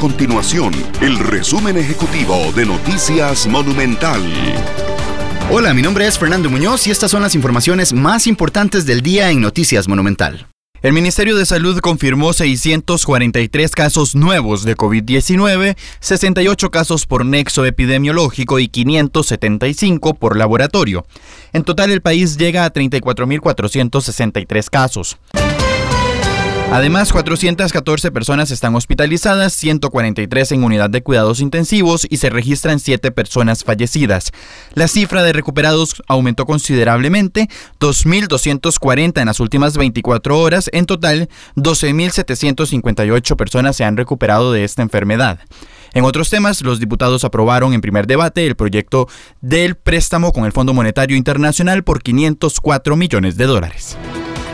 continuación el resumen ejecutivo de Noticias Monumental. Hola, mi nombre es Fernando Muñoz y estas son las informaciones más importantes del día en Noticias Monumental. El Ministerio de Salud confirmó 643 casos nuevos de COVID-19, 68 casos por nexo epidemiológico y 575 por laboratorio. En total el país llega a 34.463 casos. Además, 414 personas están hospitalizadas, 143 en unidad de cuidados intensivos y se registran 7 personas fallecidas. La cifra de recuperados aumentó considerablemente, 2.240 en las últimas 24 horas. En total, 12.758 personas se han recuperado de esta enfermedad. En otros temas, los diputados aprobaron en primer debate el proyecto del préstamo con el Fondo Monetario Internacional por 504 millones de dólares.